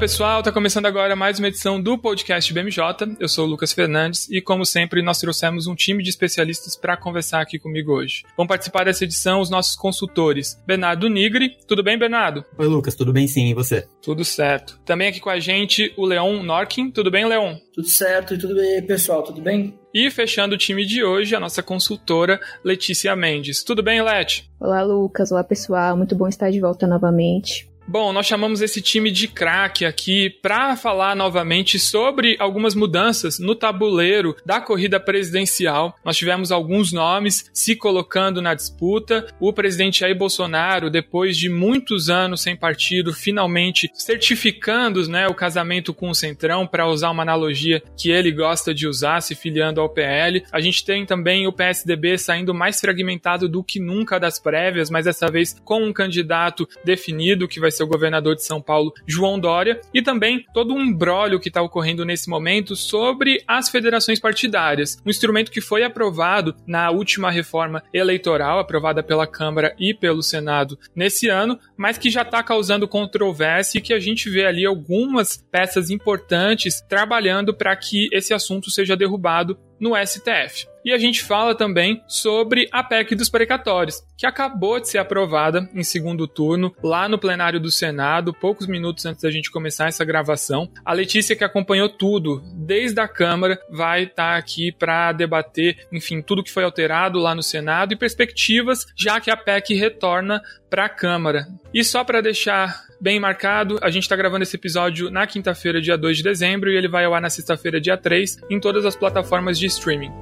Pessoal, está começando agora mais uma edição do podcast BMJ. Eu sou o Lucas Fernandes e, como sempre, nós trouxemos um time de especialistas para conversar aqui comigo hoje. Vão participar dessa edição os nossos consultores, Bernardo Nigri. Tudo bem, Bernardo? Oi, Lucas, tudo bem sim, e você? Tudo certo. Também aqui com a gente o Leon Norkin. Tudo bem, Leon? Tudo certo e tudo bem, pessoal, tudo bem? E fechando o time de hoje, a nossa consultora Letícia Mendes. Tudo bem, Leti? Olá, Lucas. Olá, pessoal. Muito bom estar de volta novamente. Bom, nós chamamos esse time de craque aqui para falar novamente sobre algumas mudanças no tabuleiro da corrida presidencial. Nós tivemos alguns nomes se colocando na disputa. O presidente Jair Bolsonaro, depois de muitos anos sem partido, finalmente certificando né, o casamento com o Centrão, para usar uma analogia que ele gosta de usar, se filiando ao PL. A gente tem também o PSDB saindo mais fragmentado do que nunca das prévias, mas dessa vez com um candidato definido que vai ser o governador de São Paulo, João Dória, e também todo um embrólio que está ocorrendo nesse momento sobre as federações partidárias, um instrumento que foi aprovado na última reforma eleitoral, aprovada pela Câmara e pelo Senado nesse ano, mas que já está causando controvérsia e que a gente vê ali algumas peças importantes trabalhando para que esse assunto seja derrubado no STF. E a gente fala também sobre a PEC dos precatórios, que acabou de ser aprovada em segundo turno lá no plenário do Senado, poucos minutos antes da gente começar essa gravação. A Letícia, que acompanhou tudo desde a Câmara, vai estar tá aqui para debater, enfim, tudo que foi alterado lá no Senado e perspectivas, já que a PEC retorna para a Câmara. E só para deixar bem marcado, a gente está gravando esse episódio na quinta-feira, dia 2 de dezembro, e ele vai ao ar na sexta-feira, dia 3, em todas as plataformas de streaming.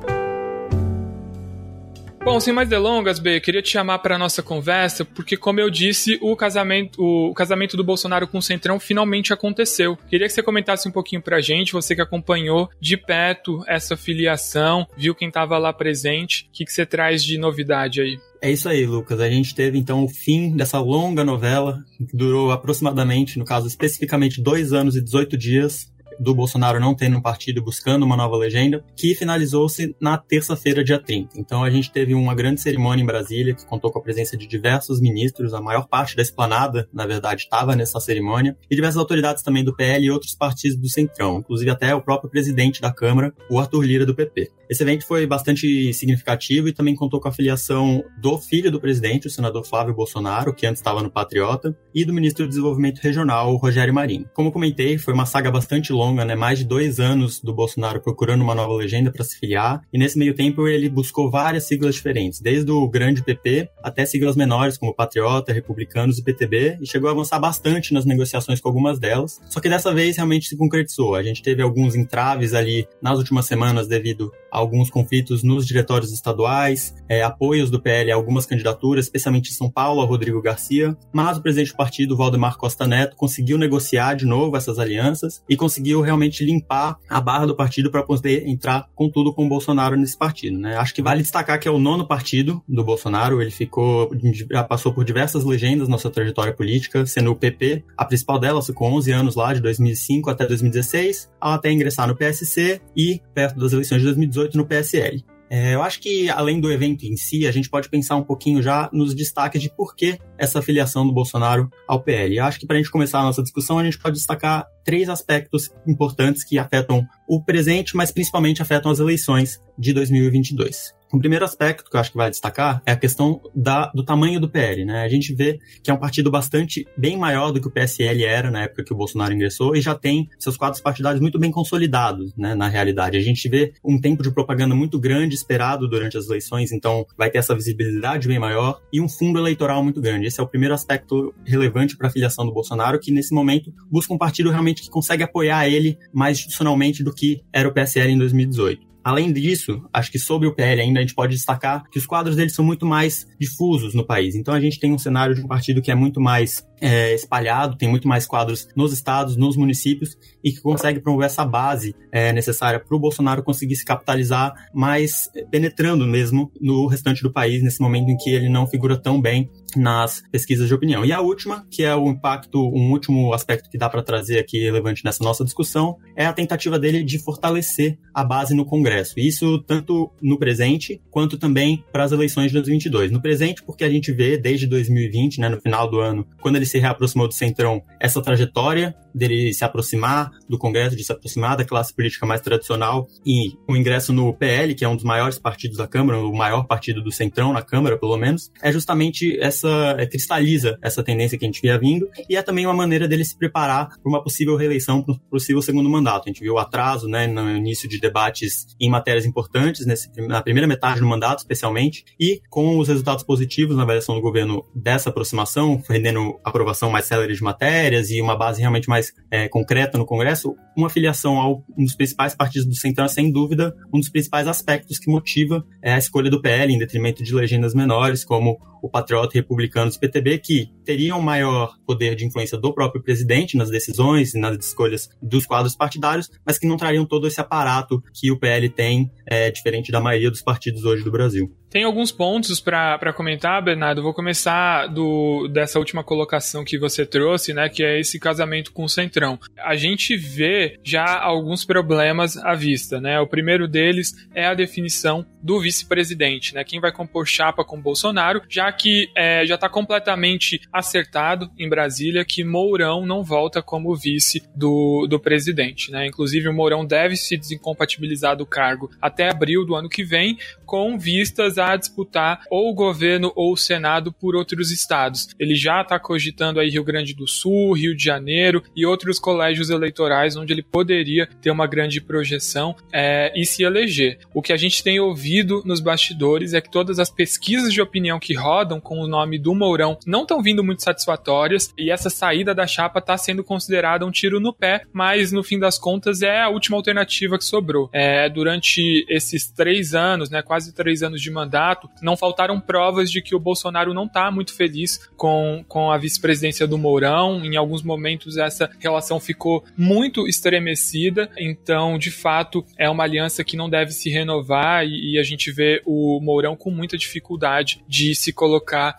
Bom, sem mais delongas, B, queria te chamar para nossa conversa, porque como eu disse, o casamento, o casamento do Bolsonaro com o Centrão finalmente aconteceu. Queria que você comentasse um pouquinho pra gente, você que acompanhou de perto essa filiação, viu quem estava lá presente, o que, que você traz de novidade aí? É isso aí, Lucas. A gente teve então o fim dessa longa novela, que durou aproximadamente, no caso especificamente, dois anos e 18 dias, do Bolsonaro não tendo um partido buscando uma nova legenda, que finalizou-se na terça-feira, dia 30. Então a gente teve uma grande cerimônia em Brasília, que contou com a presença de diversos ministros, a maior parte da esplanada, na verdade, estava nessa cerimônia, e diversas autoridades também do PL e outros partidos do Centrão, inclusive até o próprio presidente da Câmara, o Arthur Lira, do PP. Esse evento foi bastante significativo e também contou com a filiação do filho do presidente, o senador Flávio Bolsonaro, que antes estava no Patriota, e do ministro do Desenvolvimento Regional, Rogério Marinho. Como comentei, foi uma saga bastante longa, né? Mais de dois anos do Bolsonaro procurando uma nova legenda para se filiar, e nesse meio tempo ele buscou várias siglas diferentes, desde o grande PP até siglas menores como Patriota, Republicanos e PTB, e chegou a avançar bastante nas negociações com algumas delas. Só que dessa vez realmente se concretizou. A gente teve alguns entraves ali nas últimas semanas devido alguns conflitos nos diretórios estaduais, é, apoios do PL a algumas candidaturas, especialmente em São Paulo, a Rodrigo Garcia, mas o presidente do partido, Valdemar Costa Neto, conseguiu negociar de novo essas alianças e conseguiu realmente limpar a barra do partido para poder entrar com tudo com o Bolsonaro nesse partido. Né? Acho que vale destacar que é o nono partido do Bolsonaro, ele ficou, já passou por diversas legendas na sua trajetória política, sendo o PP, a principal delas ficou 11 anos lá, de 2005 até 2016, até ingressar no PSC e, perto das eleições de 2018, 2018 no PSL. É, eu acho que, além do evento em si, a gente pode pensar um pouquinho já nos destaques de por que essa filiação do Bolsonaro ao PL. Eu acho que, para a gente começar a nossa discussão, a gente pode destacar três aspectos importantes que afetam o presente, mas principalmente afetam as eleições de 2022. O primeiro aspecto que eu acho que vai destacar é a questão da, do tamanho do PL. Né? A gente vê que é um partido bastante bem maior do que o PSL era na época que o Bolsonaro ingressou e já tem seus quadros partidários muito bem consolidados né, na realidade. A gente vê um tempo de propaganda muito grande esperado durante as eleições, então vai ter essa visibilidade bem maior e um fundo eleitoral muito grande. Esse é o primeiro aspecto relevante para a filiação do Bolsonaro, que nesse momento busca um partido realmente que consegue apoiar ele mais institucionalmente do que era o PSL em 2018. Além disso, acho que sobre o PL ainda a gente pode destacar que os quadros dele são muito mais difusos no país. Então a gente tem um cenário de um partido que é muito mais é, espalhado, tem muito mais quadros nos estados, nos municípios, e que consegue promover essa base é, necessária para o Bolsonaro conseguir se capitalizar mais penetrando mesmo no restante do país, nesse momento em que ele não figura tão bem nas pesquisas de opinião. E a última, que é o impacto, um último aspecto que dá para trazer aqui relevante nessa nossa discussão, é a tentativa dele de fortalecer a base no Congresso. Isso tanto no presente quanto também para as eleições de 2022. No presente, porque a gente vê desde 2020, né, no final do ano, quando ele se reaproximou do Centrão, essa trajetória dele se aproximar do Congresso, de se aproximar da classe política mais tradicional e o ingresso no PL, que é um dos maiores partidos da Câmara, o maior partido do Centrão na Câmara, pelo menos, é justamente essa é, cristaliza essa tendência que a gente via vindo e é também uma maneira dele se preparar para uma possível reeleição, para um possível segundo mandato. A gente viu o atraso, né, no início de debates em matérias importantes nesse, na primeira metade do mandato, especialmente, e com os resultados positivos na avaliação do governo dessa aproximação, rendendo aprovação mais célere de matérias e uma base realmente mais é, concreta no Congresso, uma filiação a um dos principais partidos do Centrão é, sem dúvida, um dos principais aspectos que motiva é, a escolha do PL em detrimento de legendas menores, como o Patriota e Republicanos PTB, que teriam maior poder de influência do próprio presidente nas decisões e nas escolhas dos quadros partidários, mas que não trariam todo esse aparato que o PL tem, é, diferente da maioria dos partidos hoje do Brasil. Tem alguns pontos para comentar, Bernardo. Vou começar do, dessa última colocação que você trouxe, né? Que é esse casamento com o Centrão. A gente vê já alguns problemas à vista, né? O primeiro deles é a definição do vice-presidente, né? Quem vai compor chapa com Bolsonaro, já que é, já está completamente acertado em Brasília que Mourão não volta como vice do, do presidente, né? Inclusive, o Mourão deve se desincompatibilizar do cargo até abril do ano que vem, com vistas a disputar ou o governo ou o Senado por outros estados. Ele já está cogitando aí Rio Grande do Sul, Rio de Janeiro e outros colégios eleitorais onde ele poderia ter uma grande projeção é, e se eleger. O que a gente tem ouvido nos bastidores é que todas as pesquisas de opinião que rodam com o nome do Mourão não estão vindo muito satisfatórias e essa saída da chapa está sendo considerada um tiro no pé, mas no fim das contas é a última alternativa que sobrou. É, durante esses três anos, né, quase três anos de mandato, não faltaram provas de que o Bolsonaro não está muito feliz com, com a vice-presidência do Mourão. Em alguns momentos, essa relação ficou muito estremecida. Então, de fato, é uma aliança que não deve se renovar e, e a gente vê o Mourão com muita dificuldade de se colocar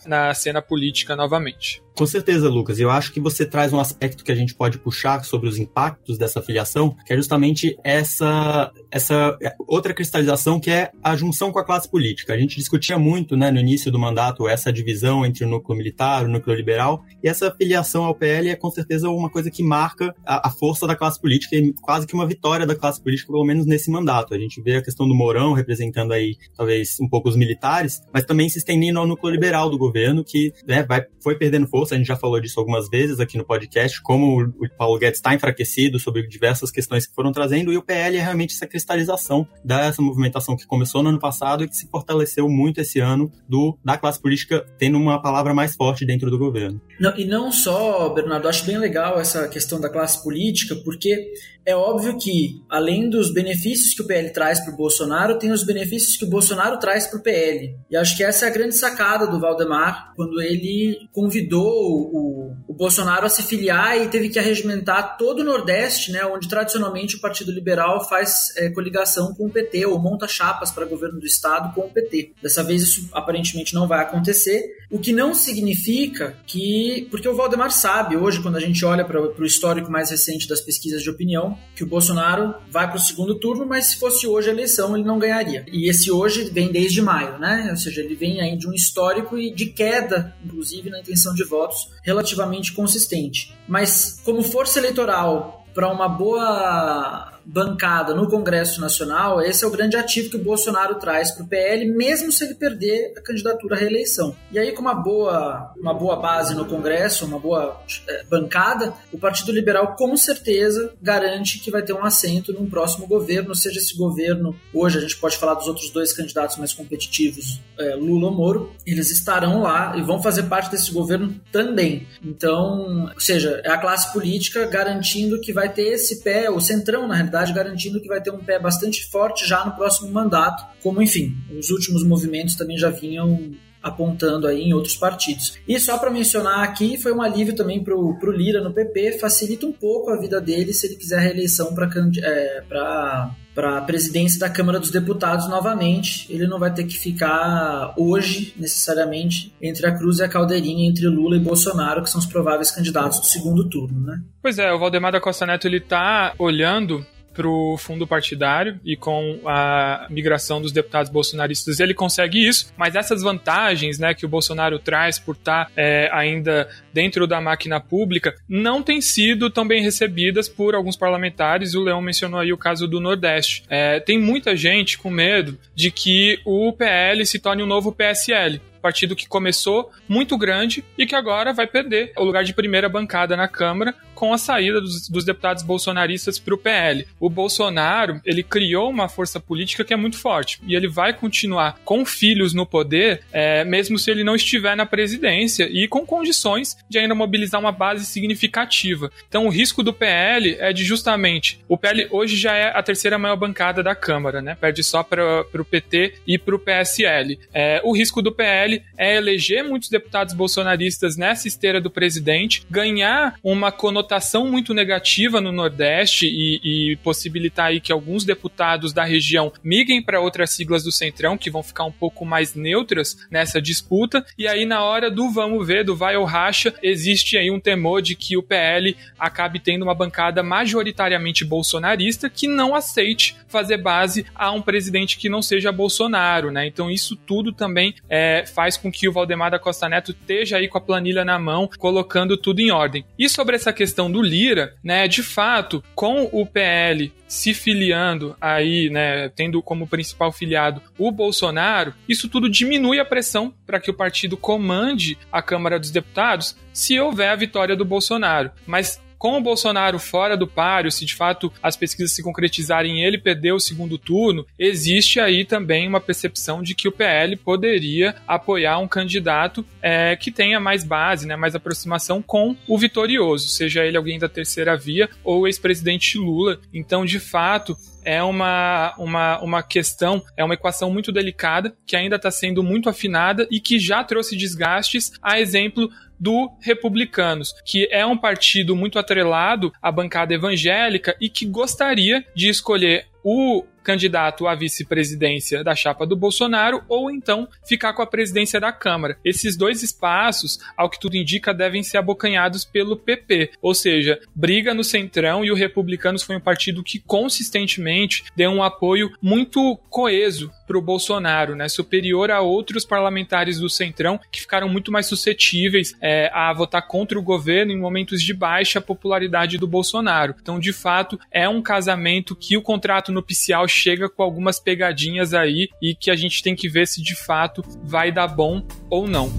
na cena política novamente. Com certeza, Lucas. Eu acho que você traz um aspecto que a gente pode puxar sobre os impactos dessa filiação, que é justamente essa, essa outra cristalização que é a junção com a classe política. A gente discutia muito né, no início do mandato essa divisão entre o núcleo militar, o núcleo liberal, e essa filiação ao PL é com certeza uma coisa que marca a, a força da classe política e quase que uma vitória da classe política, pelo menos nesse mandato. A gente vê a questão do Mourão representando aí talvez um pouco os militares, mas também se estendendo ao núcleo liberal do governo, que né, vai, foi perdendo força a gente já falou disso algumas vezes aqui no podcast, como o Paulo Guedes está enfraquecido sobre diversas questões que foram trazendo, e o PL é realmente essa cristalização dessa movimentação que começou no ano passado e que se fortaleceu muito esse ano do, da classe política tendo uma palavra mais forte dentro do governo. Não, e não só, Bernardo, acho bem legal essa questão da classe política, porque é óbvio que, além dos benefícios que o PL traz para o Bolsonaro, tem os benefícios que o Bolsonaro traz para o PL. E acho que essa é a grande sacada do Valdemar, quando ele convidou o, o, Bolsonaro a se filiar e teve que arregimentar todo o Nordeste, né, onde tradicionalmente o Partido Liberal faz é, coligação com o PT, ou monta chapas para governo do Estado com o PT. Dessa vez isso aparentemente não vai acontecer, o que não significa que. Porque o Valdemar sabe, hoje, quando a gente olha para o histórico mais recente das pesquisas de opinião, que o Bolsonaro vai para o segundo turno, mas se fosse hoje a eleição, ele não ganharia. E esse hoje vem desde maio, né? Ou seja, ele vem aí de um histórico e de queda, inclusive, na intenção de votos relativamente consistente. Mas como força eleitoral para uma boa bancada no Congresso Nacional, esse é o grande ativo que o Bolsonaro traz para o PL, mesmo se ele perder a candidatura à reeleição. E aí, com uma boa, uma boa base no Congresso, uma boa é, bancada, o Partido Liberal com certeza garante que vai ter um assento num próximo governo, seja esse governo, hoje a gente pode falar dos outros dois candidatos mais competitivos, é, Lula ou Moro, eles estarão lá e vão fazer parte desse governo também. Então, ou seja, é a classe política garantindo que vai ter esse pé, o centrão, na realidade, garantindo que vai ter um pé bastante forte já no próximo mandato, como, enfim, os últimos movimentos também já vinham apontando aí em outros partidos. E só para mencionar aqui, foi um alívio também para o Lira no PP, facilita um pouco a vida dele se ele quiser a reeleição para é, para a presidência da Câmara dos Deputados novamente. Ele não vai ter que ficar hoje, necessariamente, entre a Cruz e a Caldeirinha, entre Lula e Bolsonaro, que são os prováveis candidatos do segundo turno, né? Pois é, o Valdemar da Costa Neto ele tá olhando para o fundo partidário e com a migração dos deputados bolsonaristas ele consegue isso, mas essas vantagens né, que o Bolsonaro traz por estar tá, é, ainda dentro da máquina pública não têm sido tão bem recebidas por alguns parlamentares. O Leão mencionou aí o caso do Nordeste. É, tem muita gente com medo de que o PL se torne um novo PSL partido que começou muito grande e que agora vai perder o lugar de primeira bancada na Câmara com a saída dos, dos deputados bolsonaristas para o PL. O Bolsonaro, ele criou uma força política que é muito forte e ele vai continuar com filhos no poder, é, mesmo se ele não estiver na presidência e com condições de ainda mobilizar uma base significativa. Então, o risco do PL é de justamente o PL hoje já é a terceira maior bancada da Câmara, né? Perde só para o PT e para o PSL. É, o risco do PL é eleger muitos deputados bolsonaristas nessa esteira do presidente, ganhar uma conotação muito negativa no Nordeste e, e possibilitar aí que alguns deputados da região migrem para outras siglas do Centrão, que vão ficar um pouco mais neutras nessa disputa. E aí, na hora do vamos ver, do vai ou racha, existe aí um temor de que o PL acabe tendo uma bancada majoritariamente bolsonarista que não aceite fazer base a um presidente que não seja Bolsonaro, né? Então, isso tudo também é, faz com que o Valdemar da Costa Neto esteja aí com a planilha na mão, colocando tudo em ordem. E sobre essa questão do Lira, né, de fato, com o PL se filiando aí, né, tendo como principal filiado o Bolsonaro, isso tudo diminui a pressão para que o partido comande a Câmara dos Deputados se houver a vitória do Bolsonaro. Mas com o Bolsonaro fora do páreo, se de fato as pesquisas se concretizarem ele perder o segundo turno, existe aí também uma percepção de que o PL poderia apoiar um candidato é, que tenha mais base, né, mais aproximação com o vitorioso, seja ele alguém da terceira via ou ex-presidente Lula. Então, de fato, é uma, uma, uma questão, é uma equação muito delicada, que ainda está sendo muito afinada e que já trouxe desgastes, a exemplo do Republicanos, que é um partido muito atrelado à bancada evangélica e que gostaria de escolher o candidato à vice-presidência da chapa do Bolsonaro ou então ficar com a presidência da Câmara. Esses dois espaços, ao que tudo indica, devem ser abocanhados pelo PP, ou seja, briga no Centrão e o Republicanos foi um partido que consistentemente deu um apoio muito coeso para o Bolsonaro, né, superior a outros parlamentares do Centrão que ficaram muito mais suscetíveis é, a votar contra o governo em momentos de baixa popularidade do Bolsonaro. Então, de fato, é um casamento que o contrato nupcial chega com algumas pegadinhas aí e que a gente tem que ver se de fato vai dar bom ou não.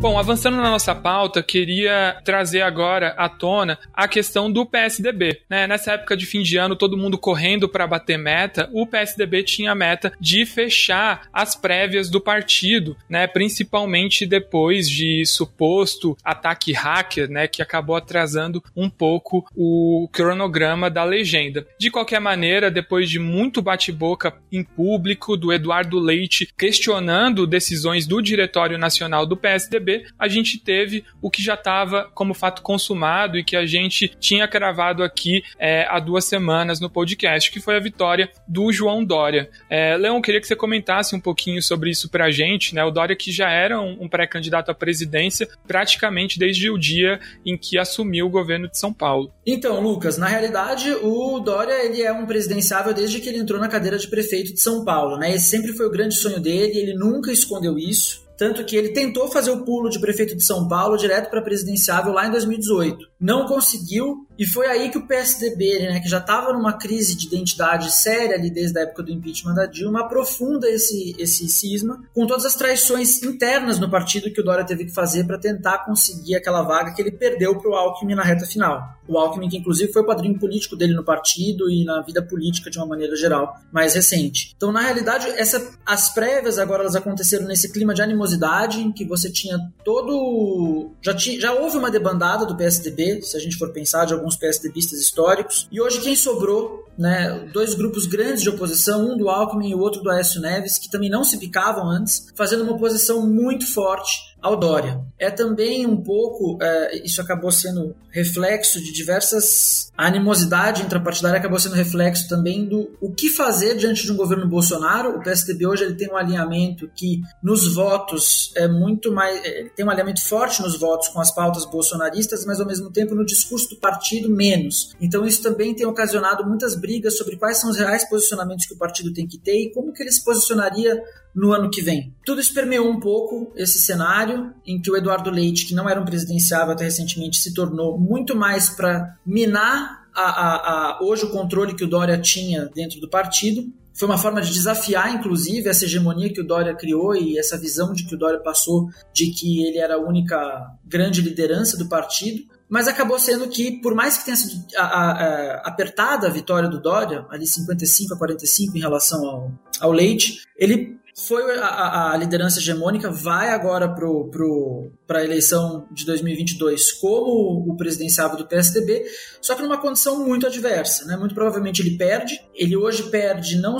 Bom, avançando na nossa pauta, queria trazer agora à tona a questão do PSDB. Né? Nessa época de fim de ano, todo mundo correndo para bater meta, o PSDB tinha a meta de fechar as prévias do partido, né? principalmente depois de suposto ataque hacker, né? que acabou atrasando um pouco o cronograma da legenda. De qualquer maneira, depois de muito bate-boca em público do Eduardo Leite questionando decisões do Diretório Nacional do PSDB, A gente teve o que já estava como fato consumado e que a gente tinha cravado aqui é, há duas semanas no podcast, que foi a vitória do João Dória. É, Leão, queria que você comentasse um pouquinho sobre isso para a gente, né? O Dória que já era um, um pré-candidato à presidência praticamente desde o dia em que assumiu o governo de São Paulo. Então, Lucas, na realidade, o Dória ele é um presidenciável desde que ele entrou na cadeira de prefeito de São Paulo, né? Esse sempre foi o grande sonho dele, ele nunca escondeu isso. Tanto que ele tentou fazer o pulo de prefeito de São Paulo direto para presidenciável lá em 2018. Não conseguiu, e foi aí que o PSDB, né, que já estava numa crise de identidade séria ali desde a época do impeachment da Dilma, aprofunda esse, esse cisma com todas as traições internas no partido que o Dória teve que fazer para tentar conseguir aquela vaga que ele perdeu para o Alckmin na reta final. O Alckmin, que inclusive foi o padrinho político dele no partido e na vida política de uma maneira geral, mais recente. Então, na realidade, essa, as prévias agora elas aconteceram nesse clima de animosidade em que você tinha todo. Já, tinha, já houve uma debandada do PSDB Se a gente for pensar de alguns PSDBistas históricos. E hoje quem sobrou, né, dois grupos grandes de oposição, um do Alckmin e o outro do Aécio Neves, que também não se picavam antes, fazendo uma oposição muito forte ao Dória. É também um pouco, é, isso acabou sendo reflexo de diversas. A animosidade intrapartidária acabou sendo reflexo também do o que fazer diante de um governo Bolsonaro. O PSDB hoje ele tem um alinhamento que nos votos é muito mais. É, tem um alinhamento forte nos votos com as pautas bolsonaristas, mas ao mesmo tempo no discurso do partido menos. Então isso também tem ocasionado muitas brigas sobre quais são os reais posicionamentos que o partido tem que ter e como que ele se posicionaria no ano que vem. Tudo isso permeou um pouco esse cenário em que o Eduardo Leite, que não era um presidenciável até recentemente, se tornou muito mais para minar a, a, a, hoje o controle que o Dória tinha dentro do partido. Foi uma forma de desafiar, inclusive, essa hegemonia que o Dória criou e essa visão de que o Dória passou de que ele era a única grande liderança do partido mas acabou sendo que, por mais que tenha sido a, a, a, apertada a vitória do Dória, ali 55 a 45 em relação ao, ao Leite, ele foi a, a, liderança hegemônica, vai agora para pro, a eleição de 2022 como o presidenciável do PSDB, só que numa condição muito adversa. Né? Muito provavelmente ele perde, ele hoje perde, não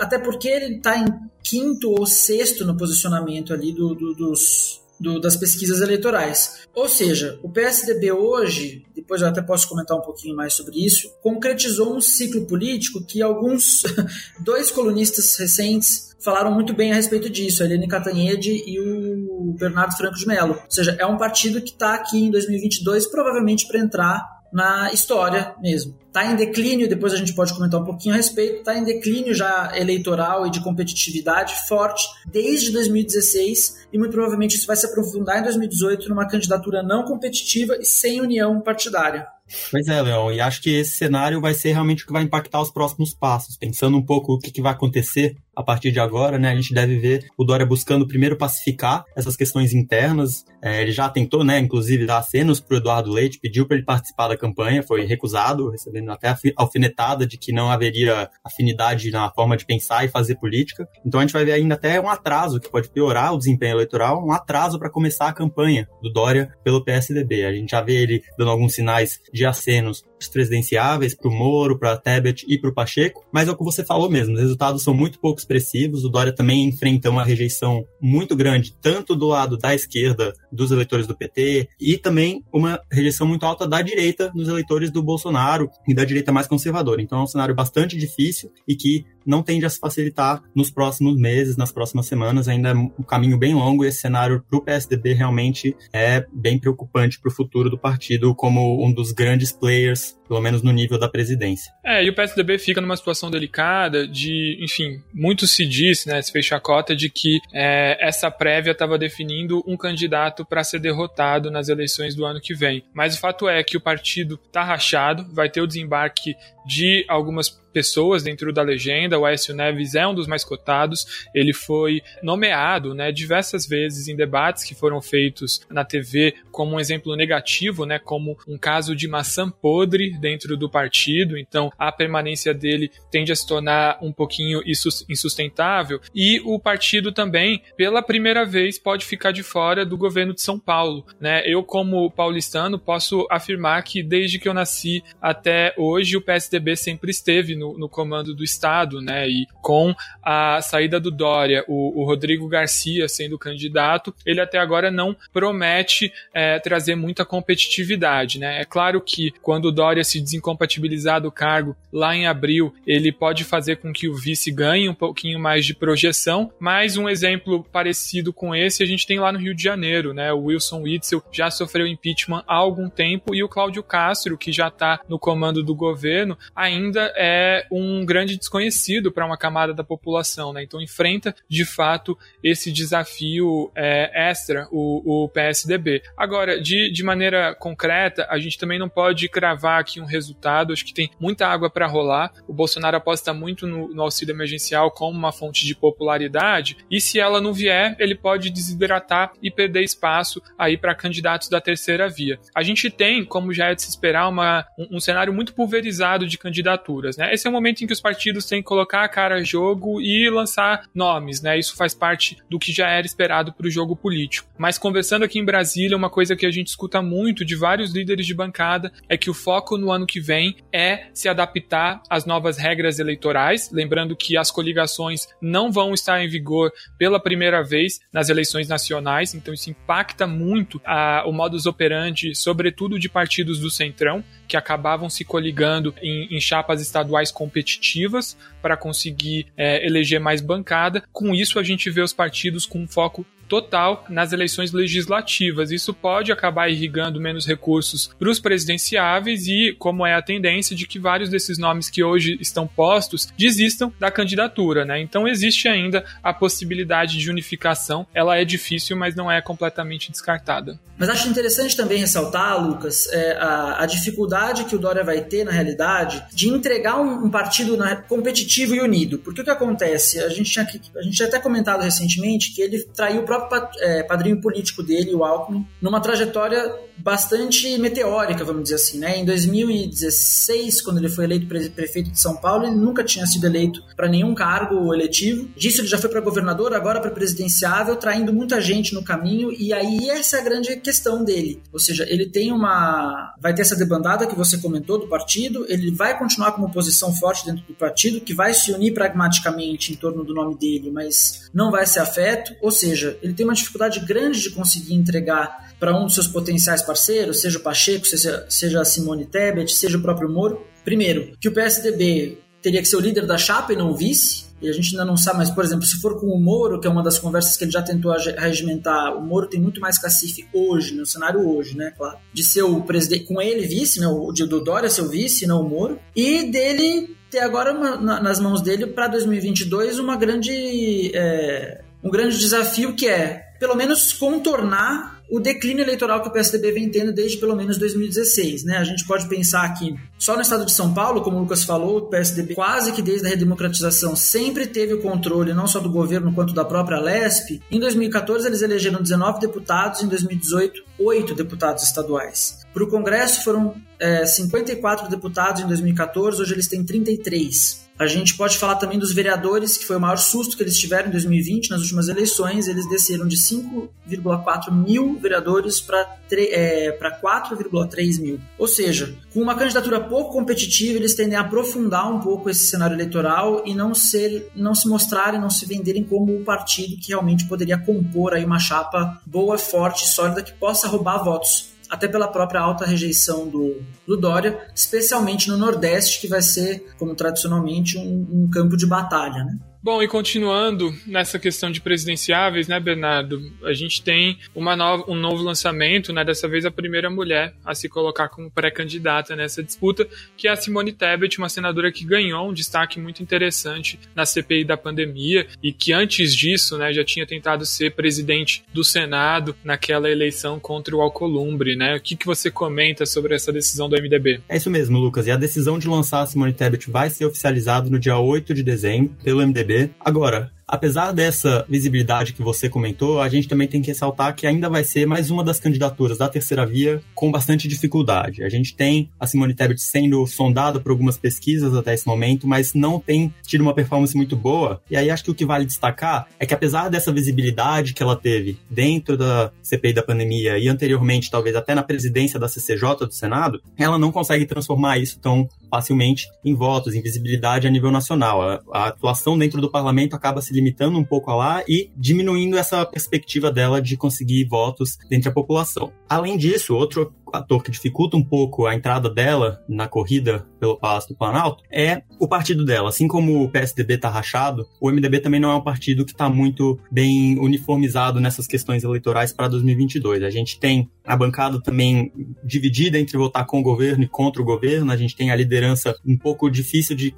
até porque ele está em quinto ou sexto no posicionamento ali do, do, dos, do, das pesquisas eleitorais. Ou seja, o PSDB hoje, depois eu até posso comentar um pouquinho mais sobre isso, concretizou um ciclo político que alguns dois colunistas recentes falaram muito bem a respeito disso, a Helene Catanhede e o Bernardo Franco de Mello. Ou seja, é um partido que está aqui em 2022 provavelmente para entrar na história mesmo. Está em declínio, depois a gente pode comentar um pouquinho a respeito, está em declínio já eleitoral e de competitividade forte desde 2016 e muito provavelmente isso vai se aprofundar em 2018 numa candidatura não competitiva e sem união partidária. Pois é, Leão, e acho que esse cenário vai ser realmente o que vai impactar os próximos passos. Pensando um pouco o que, que vai acontecer a partir de agora, né, a gente deve ver o Dória buscando primeiro pacificar essas questões internas. É, ele já tentou, né, inclusive, dar acenos para o Eduardo Leite, pediu para ele participar da campanha, foi recusado, recebendo até a alfinetada de que não haveria afinidade na forma de pensar e fazer política. Então a gente vai ver ainda até um atraso que pode piorar o desempenho eleitoral, um atraso para começar a campanha do Dória pelo PSDB. A gente já vê ele dando alguns sinais de acenos presidenciáveis para o Moro, para Tebet e para o Pacheco, mas é o que você falou mesmo, os resultados são muito pouco expressivos, o Dória também enfrenta uma rejeição muito grande, tanto do lado da esquerda, dos eleitores do PT, e também uma rejeição muito alta da direita, nos eleitores do Bolsonaro e da direita mais conservadora. Então é um cenário bastante difícil e que não tende a se facilitar nos próximos meses, nas próximas semanas, ainda é um caminho bem longo e esse cenário para o PSDB realmente é bem preocupante para o futuro do partido como um dos grandes players pelo menos no nível da presidência. É, e o PSDB fica numa situação delicada de, enfim, muito se diz, né, se fez chacota de que é, essa prévia estava definindo um candidato para ser derrotado nas eleições do ano que vem. Mas o fato é que o partido está rachado, vai ter o desembarque de algumas pessoas dentro da legenda. O Aécio Neves é um dos mais cotados. Ele foi nomeado né, diversas vezes em debates que foram feitos na TV como um exemplo negativo, né, como um caso de maçã podre dentro do partido. Então, a permanência dele tende a se tornar um pouquinho insustentável. E o partido também, pela primeira vez, pode ficar de fora do governo de São Paulo. Né? Eu, como paulistano, posso afirmar que desde que eu nasci até hoje, o PSD PSDB sempre esteve no, no comando do Estado, né? E com a saída do Dória, o, o Rodrigo Garcia sendo candidato, ele até agora não promete é, trazer muita competitividade, né? É claro que quando o Dória se desincompatibilizar do cargo lá em abril, ele pode fazer com que o vice ganhe um pouquinho mais de projeção, mas um exemplo parecido com esse a gente tem lá no Rio de Janeiro, né? O Wilson Witzel já sofreu impeachment há algum tempo e o Cláudio Castro, que já está no comando do governo, ainda é um grande desconhecido para uma camada da população, né? Então enfrenta de fato esse desafio é, extra o, o, PSDB. Agora, de, de maneira concreta, a gente também não pode cravar aqui um resultado. Acho que tem muita água para rolar. O Bolsonaro aposta muito no, no, auxílio emergencial como uma fonte de popularidade, e se ela não vier, ele pode desidratar e perder espaço aí para candidatos da terceira via. A gente tem, como já é de se esperar, uma, um, um cenário muito pulverizado de candidaturas. Né? Esse é o momento em que os partidos têm que colocar a cara a jogo e lançar nomes. Né? Isso faz parte do que já era esperado para o jogo político. Mas conversando aqui em Brasília, uma coisa que a gente escuta muito de vários líderes de bancada é que o foco no ano que vem é se adaptar às novas regras eleitorais. Lembrando que as coligações não vão estar em vigor pela primeira vez nas eleições nacionais, então isso impacta muito a, o modus operandi, sobretudo de partidos do Centrão que acabavam se coligando em, em chapas estaduais competitivas para conseguir é, eleger mais bancada. Com isso, a gente vê os partidos com um foco total nas eleições legislativas. Isso pode acabar irrigando menos recursos para os presidenciáveis e, como é a tendência, de que vários desses nomes que hoje estão postos desistam da candidatura, né? Então existe ainda a possibilidade de unificação. Ela é difícil, mas não é completamente descartada. Mas acho interessante também ressaltar, Lucas, é, a, a, dificuldade que o Dória vai ter, na realidade, de entregar um, um partido na, competitivo e unido. Porque o que acontece? A gente tinha, a gente tinha até comentado recentemente que ele traiu o próprio próprio é, padrinho político dele, o Alckmin, numa trajetória bastante meteórica, vamos dizer assim. Né? Em 2016, quando ele foi eleito prefeito de São Paulo, ele nunca tinha sido eleito para nenhum cargo eletivo. Disso ele já foi para governador, agora para presidenciável, traindo muita gente no caminho. E aí essa é a grande questão dele. Ou seja, ele tem uma. Vai ter essa debandada que você comentou do partido, ele vai continuar com uma posição forte dentro do partido, que vai se unir pragmaticamente em torno do nome dele, mas não vai ser afeto. Ou seja, ele tem uma dificuldade grande de conseguir entregar para um dos seus potenciais parceiros, seja o Pacheco, seja, seja a Simone Tebet, seja o próprio Moro. Primeiro, que o PSDB teria que ser o líder da chapa e não o vice, e a gente ainda não sabe, mas, por exemplo, se for com o Moro, que é uma das conversas que ele já tentou regimentar, o Moro tem muito mais cacife hoje, no cenário hoje, né, claro, de ser o presidente, com ele vice, né, o do Dória ser o vice, não o Moro, e dele ter agora uma, na, nas mãos dele para 2022 uma grande, é, um grande desafio que é, pelo menos, contornar o declínio eleitoral que o PSDB vem tendo desde pelo menos 2016. Né? A gente pode pensar que só no estado de São Paulo, como o Lucas falou, o PSDB quase que desde a redemocratização sempre teve o controle não só do governo quanto da própria LESP. Em 2014 eles elegeram 19 deputados, em 2018 8 deputados estaduais. Para o Congresso foram é, 54 deputados em 2014, hoje eles têm 33. A gente pode falar também dos vereadores, que foi o maior susto que eles tiveram em 2020, nas últimas eleições. Eles desceram de 5,4 mil vereadores para é, 4,3 mil. Ou seja, com uma candidatura pouco competitiva, eles tendem a aprofundar um pouco esse cenário eleitoral e não, ser, não se mostrarem, não se venderem como um partido que realmente poderia compor aí uma chapa boa, forte, sólida, que possa roubar votos até pela própria alta rejeição do, do Dória, especialmente no Nordeste, que vai ser, como tradicionalmente, um, um campo de batalha. Né? Bom, e continuando nessa questão de presidenciáveis, né, Bernardo? A gente tem uma nova, um novo lançamento, né? Dessa vez a primeira mulher a se colocar como pré-candidata nessa disputa, que é a Simone Tebet, uma senadora que ganhou um destaque muito interessante na CPI da pandemia e que antes disso, né, já tinha tentado ser presidente do Senado naquela eleição contra o Alcolumbre, né? O que, que você comenta sobre essa decisão do MDB? É isso mesmo, Lucas. E a decisão de lançar a Simone Tebet vai ser oficializada no dia 8 de dezembro pelo MDB Agora, Apesar dessa visibilidade que você comentou, a gente também tem que ressaltar que ainda vai ser mais uma das candidaturas da terceira via com bastante dificuldade. A gente tem a Simone Tebet sendo sondada por algumas pesquisas até esse momento, mas não tem tido uma performance muito boa. E aí acho que o que vale destacar é que apesar dessa visibilidade que ela teve dentro da CPI da pandemia e anteriormente talvez até na presidência da CCJ do Senado, ela não consegue transformar isso tão facilmente em votos, em visibilidade a nível nacional. A, a atuação dentro do parlamento acaba se limitando um pouco a lá e diminuindo essa perspectiva dela de conseguir votos entre a população. Além disso, outro ator que dificulta um pouco a entrada dela na corrida pelo Palácio do Planalto é o partido dela. Assim como o PSDB está rachado, o MDB também não é um partido que está muito bem uniformizado nessas questões eleitorais para 2022. A gente tem a bancada também dividida entre votar com o governo e contra o governo. A gente tem a liderança um pouco difícil de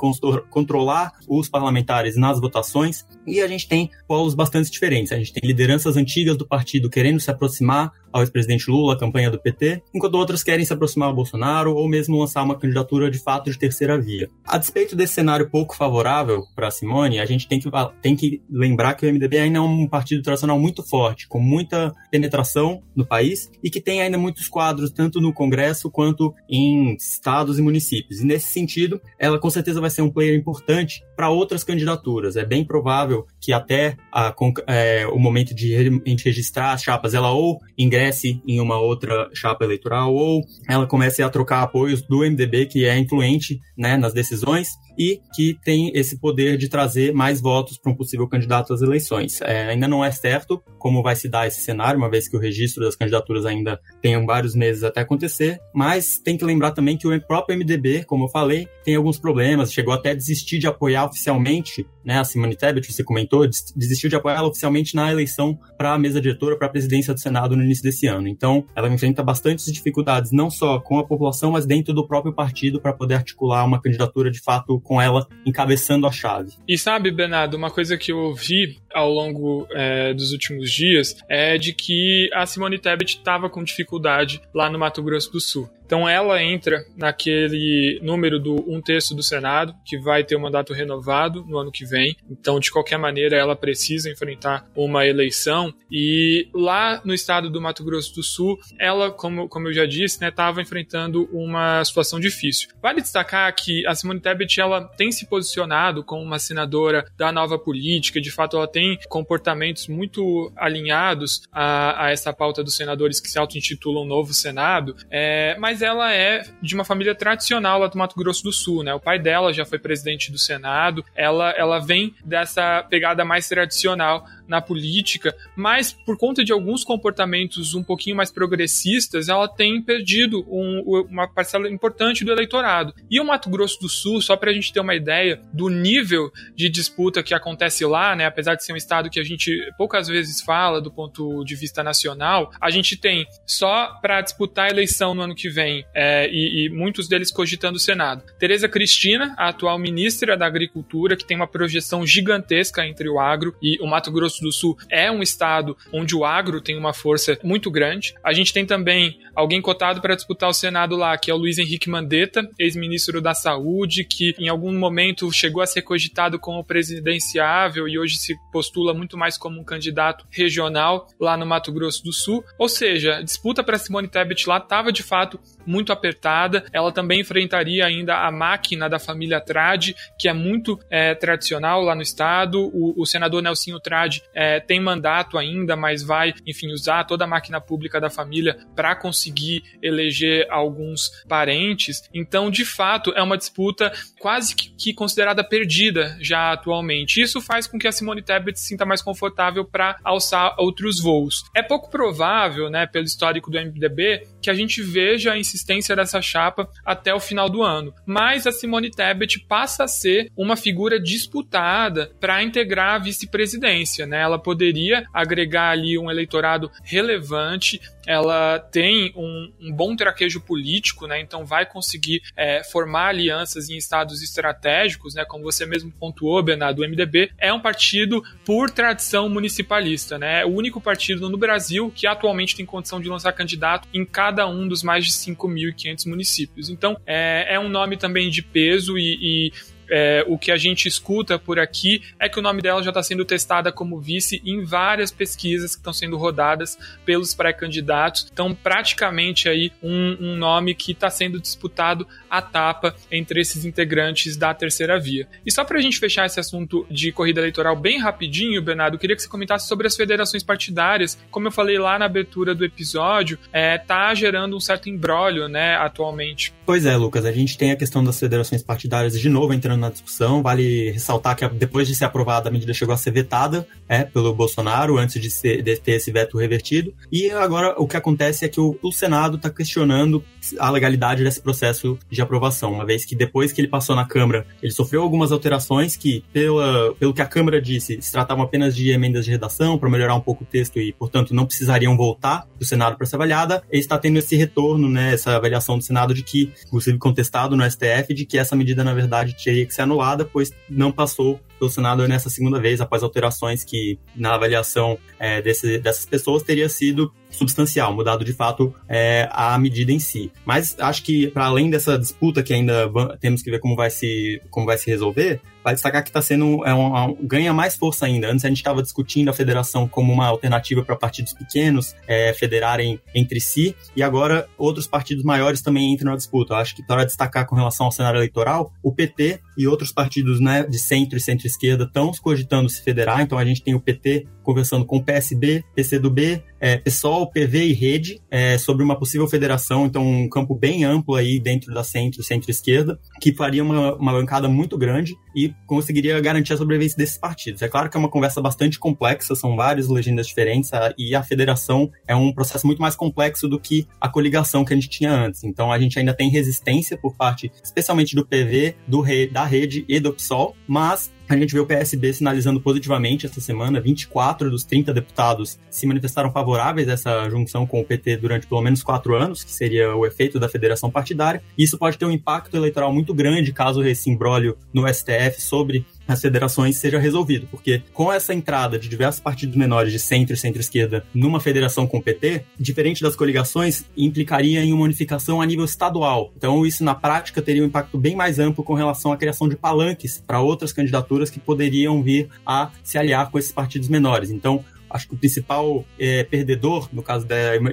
controlar os parlamentares nas votações. E a gente tem polos bastante diferentes. A gente tem lideranças antigas do partido querendo se aproximar ao ex-presidente Lula, a campanha do PT, enquanto outras querem se aproximar ao Bolsonaro ou mesmo lançar uma candidatura de fato de terceira via. A despeito desse cenário pouco favorável para Simone, a gente tem que, tem que lembrar que o MDB ainda é um partido tradicional muito forte, com muita penetração no país e que tem ainda muitos quadros, tanto no Congresso quanto em estados e municípios. E nesse sentido, ela com certeza vai ser um player importante para outras candidaturas. É bem provável que até a, é, o momento de a gente registrar as chapas, ela ou ingresse em uma outra chapa eleitoral ou ela comece a trocar apoios do MDB, que é influente né, nas decisões e que tem esse poder de trazer mais votos para um possível candidato às eleições. É, ainda não é certo como vai se dar esse cenário, uma vez que o registro das candidaturas ainda tem vários meses até acontecer, mas tem que lembrar também que o próprio MDB, como eu falei, tem alguns problemas, chegou até a desistir de apoiar oficialmente, né, a Simone Tebet, você comentou, desistiu de apoiá-la oficialmente na eleição para a mesa diretora, para a presidência do Senado no início desse ano. Então, ela enfrenta bastantes dificuldades, não só com a população, mas dentro do próprio partido, para poder articular uma candidatura de fato com ela encabeçando a chave. E sabe, Bernardo, uma coisa que eu ouvi ao longo é, dos últimos dias é de que a Simone Tebet estava com dificuldade lá no Mato Grosso do Sul. Então ela entra naquele número do um terço do Senado, que vai ter um mandato renovado no ano que vem. Então, de qualquer maneira, ela precisa enfrentar uma eleição. E lá no estado do Mato Grosso do Sul, ela, como, como eu já disse, estava né, enfrentando uma situação difícil. Vale destacar que a Simone Tebet ela tem se posicionado como uma senadora da nova política. De fato, ela tem comportamentos muito alinhados a, a essa pauta dos senadores que se auto-intitulam Novo Senado. É, mas ela é de uma família tradicional lá do Mato Grosso do Sul, né? O pai dela já foi presidente do Senado, ela, ela vem dessa pegada mais tradicional na política, mas por conta de alguns comportamentos um pouquinho mais progressistas, ela tem perdido um, uma parcela importante do eleitorado. E o Mato Grosso do Sul, só para a gente ter uma ideia do nível de disputa que acontece lá, né, apesar de ser um estado que a gente poucas vezes fala do ponto de vista nacional, a gente tem só para disputar a eleição no ano que vem é, e, e muitos deles cogitando o Senado. Tereza Cristina, a atual ministra da Agricultura, que tem uma projeção gigantesca entre o agro e o Mato Grosso do Sul é um estado onde o agro tem uma força muito grande. A gente tem também alguém cotado para disputar o Senado lá, que é o Luiz Henrique Mandetta, ex-ministro da Saúde, que em algum momento chegou a ser cogitado como presidenciável e hoje se postula muito mais como um candidato regional lá no Mato Grosso do Sul. Ou seja, a disputa para Simone Tebet lá estava de fato muito apertada. Ela também enfrentaria ainda a máquina da família Trade, que é muito é, tradicional lá no estado. O, o senador Nelsinho Trade é, tem mandato ainda, mas vai, enfim, usar toda a máquina pública da família para conseguir eleger alguns parentes. Então, de fato, é uma disputa quase que, que considerada perdida já atualmente. Isso faz com que a Simone Tebet se sinta mais confortável para alçar outros voos. É pouco provável, né, pelo histórico do MDB, que a gente veja a insistência dessa chapa até o final do ano. Mas a Simone Tebet passa a ser uma figura disputada para integrar a vice-presidência, né? Ela poderia agregar ali um eleitorado relevante ela tem um, um, bom traquejo político, né? Então vai conseguir é, formar alianças em estados estratégicos, né? Como você mesmo pontuou, Bernardo, o MDB é um partido por tradição municipalista, né? É o único partido no Brasil que atualmente tem condição de lançar candidato em cada um dos mais de 5.500 municípios. Então é, é um nome também de peso e, e é, o que a gente escuta por aqui é que o nome dela já está sendo testada como vice em várias pesquisas que estão sendo rodadas pelos pré-candidatos. Então, praticamente aí um, um nome que está sendo disputado a tapa entre esses integrantes da terceira via. E só para a gente fechar esse assunto de corrida eleitoral bem rapidinho, Bernardo, eu queria que você comentasse sobre as federações partidárias. Como eu falei lá na abertura do episódio, é, tá gerando um certo embrólio, né, atualmente. Pois é, Lucas, a gente tem a questão das federações partidárias de novo entrando na discussão. Vale ressaltar que depois de ser aprovada, a medida chegou a ser vetada é, pelo Bolsonaro, antes de, ser, de ter esse veto revertido. E agora o que acontece é que o, o Senado está questionando a legalidade desse processo de aprovação, uma vez que depois que ele passou na Câmara, ele sofreu algumas alterações que, pela, pelo que a Câmara disse, se tratavam apenas de emendas de redação para melhorar um pouco o texto e, portanto, não precisariam voltar do Senado para ser avaliada. Ele está tendo esse retorno, né, essa avaliação do Senado de que, inclusive contestado no STF, de que essa medida, na verdade, teria que ser anulada, pois não passou pelo Senado nessa segunda vez, após alterações que, na avaliação é, desse, dessas pessoas, teria sido substancial, mudado de fato é, a medida em si. Mas acho que, para além dessa disputa que ainda temos que ver como vai se, como vai se resolver, vai destacar que está sendo é um, um, ganha mais força ainda. Antes a gente estava discutindo a federação como uma alternativa para partidos pequenos é, federarem entre si, e agora outros partidos maiores também entram na disputa. Acho que para destacar com relação ao cenário eleitoral, o PT e outros partidos né, de centro e centro-esquerda estão cogitando se federar. Então a gente tem o PT conversando com o PSB, PCdoB, é, PSOL, PV e Rede é, sobre uma possível federação, então um campo bem amplo aí dentro da centro, centro-esquerda, que faria uma, uma bancada muito grande e conseguiria garantir a sobrevivência desses partidos. É claro que é uma conversa bastante complexa, são várias legendas diferentes a, e a federação é um processo muito mais complexo do que a coligação que a gente tinha antes. Então a gente ainda tem resistência por parte, especialmente do PV, do, da Rede e do PSOL, mas a gente vê o PSB sinalizando positivamente essa semana. 24 dos 30 deputados se manifestaram favoráveis a essa junção com o PT durante pelo menos quatro anos, que seria o efeito da federação partidária. Isso pode ter um impacto eleitoral muito grande caso esse imbróglio no STF sobre as federações seja resolvido, porque com essa entrada de diversos partidos menores de centro e centro-esquerda numa federação com o PT, diferente das coligações, implicaria em uma unificação a nível estadual. Então, isso na prática teria um impacto bem mais amplo com relação à criação de palanques para outras candidaturas que poderiam vir a se aliar com esses partidos menores. Então, acho que o principal é, perdedor, no caso